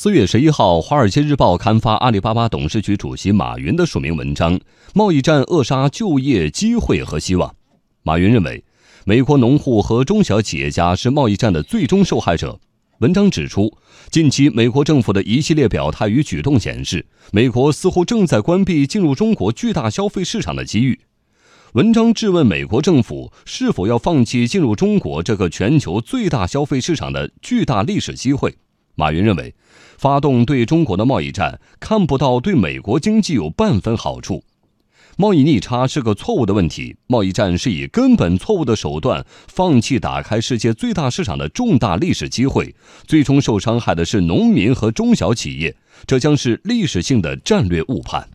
四月十一号，《华尔街日报》刊发阿里巴巴董事局主席马云的署名文章《贸易战扼杀就业机会和希望》。马云认为，美国农户和中小企业家是贸易战的最终受害者。文章指出，近期美国政府的一系列表态与举动显示，美国似乎正在关闭进入中国巨大消费市场的机遇。文章质问美国政府是否要放弃进入中国这个全球最大消费市场的巨大历史机会。马云认为，发动对中国的贸易战看不到对美国经济有半分好处，贸易逆差是个错误的问题，贸易战是以根本错误的手段放弃打开世界最大市场的重大历史机会，最终受伤害的是农民和中小企业，这将是历史性的战略误判。